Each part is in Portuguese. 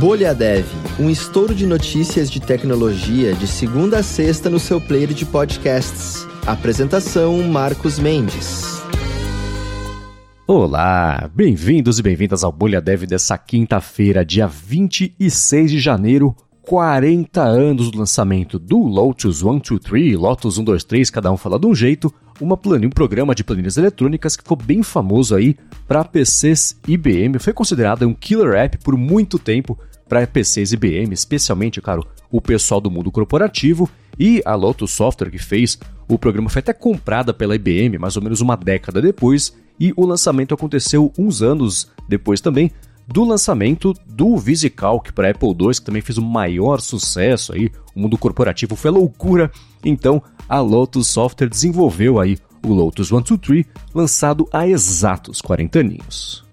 Bolha Dev, um estouro de notícias de tecnologia de segunda a sexta no seu player de podcasts. Apresentação Marcos Mendes. Olá, bem-vindos e bem-vindas ao Bolha Dev dessa quinta-feira, dia 26 de janeiro, 40 anos do lançamento do Lotus 123, Lotus 123, cada um fala de um jeito, uma planilha, um programa de planilhas eletrônicas que ficou bem famoso aí para PCs IBM, foi considerado um killer app por muito tempo para PCs IBM, especialmente, claro, o pessoal do mundo corporativo, e a Lotus Software que fez o programa foi até comprada pela IBM mais ou menos uma década depois, e o lançamento aconteceu uns anos depois também do lançamento do VisiCalc para Apple II, que também fez o maior sucesso aí, o mundo corporativo foi loucura. Então, a Lotus Software desenvolveu aí o Lotus 123, lançado há exatos 40 aninhos.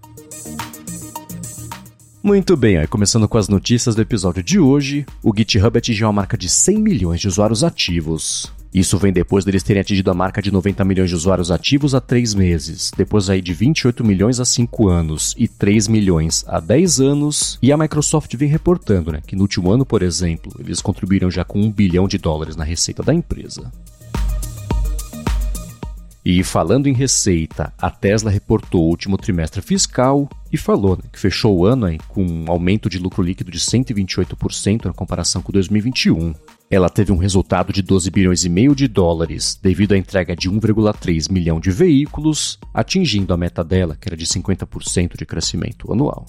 Muito bem, aí começando com as notícias do episódio de hoje, o GitHub atingiu a marca de 100 milhões de usuários ativos. Isso vem depois deles terem atingido a marca de 90 milhões de usuários ativos há 3 meses, depois aí de 28 milhões há 5 anos e 3 milhões há 10 anos, e a Microsoft vem reportando né, que no último ano, por exemplo, eles contribuíram já com 1 bilhão de dólares na receita da empresa. E falando em receita, a Tesla reportou o último trimestre fiscal e falou né, que fechou o ano aí, com um aumento de lucro líquido de 128% na comparação com 2021. Ela teve um resultado de 12 bilhões e meio de dólares devido à entrega de 1,3 milhão de veículos, atingindo a meta dela, que era de 50% de crescimento anual.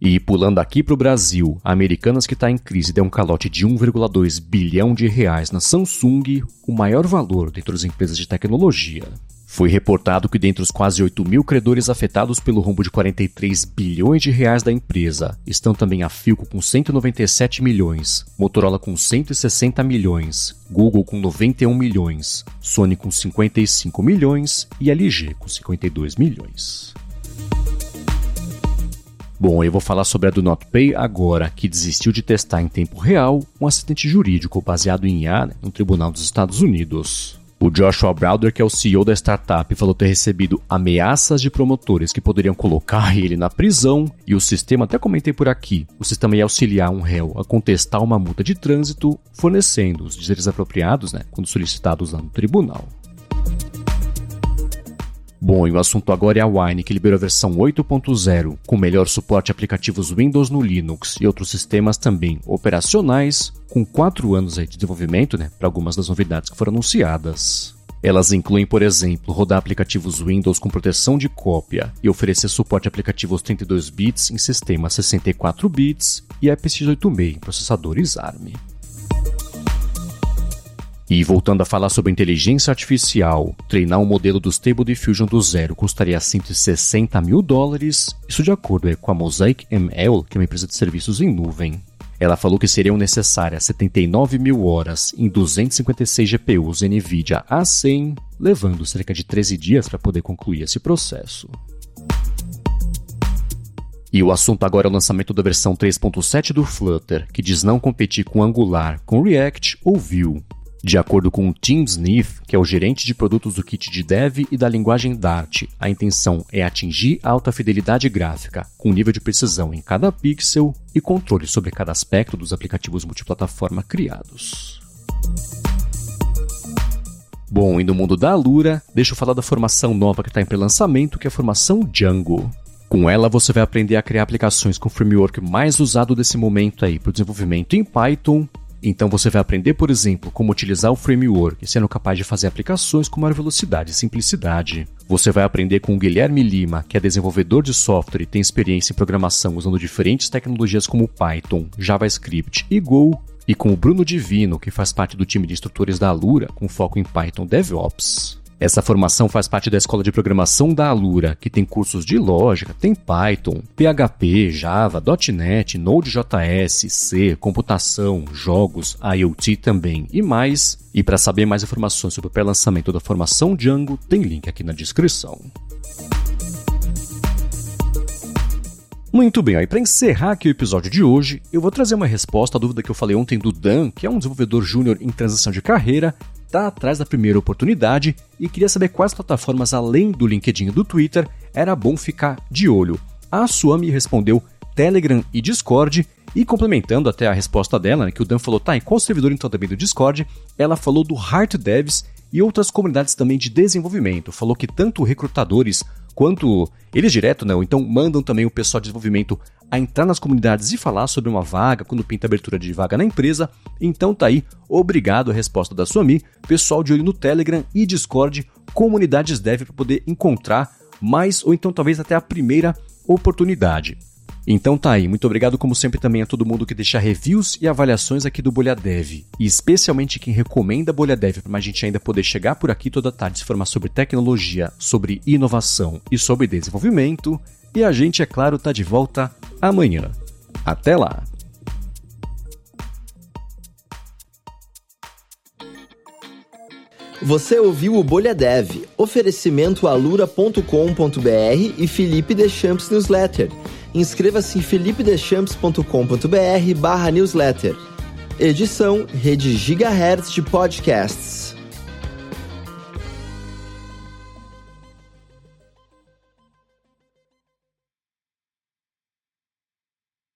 E pulando aqui para o Brasil, a Americanas que está em crise deu um calote de 1,2 bilhão de reais na Samsung, o maior valor dentre as empresas de tecnologia. Foi reportado que dentre os quase 8 mil credores afetados pelo rombo de 43 bilhões de reais da empresa, estão também a Filco com 197 milhões, Motorola com 160 milhões, Google com 91 milhões, Sony com 55 milhões e LG com 52 milhões. Bom, eu vou falar sobre a do NotPay agora, que desistiu de testar em tempo real um acidente jurídico baseado em IA né, no Tribunal dos Estados Unidos. O Joshua Browder, que é o CEO da startup, falou ter recebido ameaças de promotores que poderiam colocar ele na prisão, e o sistema, até comentei por aqui, o sistema ia auxiliar um réu a contestar uma multa de trânsito, fornecendo os dizeres apropriados né, quando solicitados lá no tribunal. Bom, e o assunto agora é a Wine, que liberou a versão 8.0, com melhor suporte a aplicativos Windows no Linux e outros sistemas também operacionais, com 4 anos de desenvolvimento né, para algumas das novidades que foram anunciadas. Elas incluem, por exemplo, rodar aplicativos Windows com proteção de cópia e oferecer suporte a aplicativos 32 bits em sistemas 64 bits e APX86 em processadores ARM. E voltando a falar sobre inteligência artificial, treinar um modelo do Stable Diffusion do zero custaria 160 mil dólares, isso de acordo com a Mosaic ML, que é uma empresa de serviços em nuvem. Ela falou que seriam necessárias 79 mil horas em 256 GPUs NVIDIA A100, levando cerca de 13 dias para poder concluir esse processo. E o assunto agora é o lançamento da versão 3.7 do Flutter, que diz não competir com Angular, com React ou Vue. De acordo com Tim Smith, que é o gerente de produtos do kit de dev e da linguagem Dart, a intenção é atingir alta fidelidade gráfica, com nível de precisão em cada pixel e controle sobre cada aspecto dos aplicativos multiplataforma criados. Bom, e no mundo da Alura, deixa eu falar da formação nova que está em pré-lançamento, que é a formação Django. Com ela, você vai aprender a criar aplicações com o framework mais usado desse momento aí para o desenvolvimento em Python então você vai aprender, por exemplo, como utilizar o framework, sendo capaz de fazer aplicações com maior velocidade e simplicidade. Você vai aprender com o Guilherme Lima, que é desenvolvedor de software e tem experiência em programação usando diferentes tecnologias como Python, JavaScript e Go, e com o Bruno Divino, que faz parte do time de instrutores da Alura, com foco em Python DevOps. Essa formação faz parte da Escola de Programação da Alura, que tem cursos de lógica, tem Python, PHP, Java, .NET, Node.js, C, computação, jogos, IoT também e mais. E para saber mais informações sobre o pré-lançamento da formação Django, tem link aqui na descrição. Muito bem, aí para encerrar aqui o episódio de hoje, eu vou trazer uma resposta à dúvida que eu falei ontem do Dan, que é um desenvolvedor júnior em transição de carreira, tá atrás da primeira oportunidade e queria saber quais plataformas além do LinkedIn e do Twitter era bom ficar de olho. A Suami respondeu Telegram e Discord, e complementando até a resposta dela, né, que o Dan falou, tá, em qual servidor então também do Discord, ela falou do Heart Devs e outras comunidades também de desenvolvimento. Falou que tanto recrutadores quanto eles direto, né, ou então mandam também o pessoal de desenvolvimento a entrar nas comunidades e falar sobre uma vaga, quando pinta abertura de vaga na empresa. Então tá aí, obrigado a resposta da Suami, pessoal de olho no Telegram e Discord, comunidades dev para poder encontrar mais ou então talvez até a primeira oportunidade. Então tá aí, muito obrigado como sempre também a todo mundo que deixa reviews e avaliações aqui do Bolha Dev, e especialmente quem recomenda Bolha Dev para a gente ainda poder chegar por aqui toda tarde se formar sobre tecnologia, sobre inovação e sobre desenvolvimento. E a gente, é claro, tá de volta amanhã. Até lá! Você ouviu o Bolha Dev, oferecimento alura.com.br e Felipe Deschamps Newsletter inscreva-se em felipedeschamps.com.br barra newsletter. Edição Rede Gigahertz de Podcasts.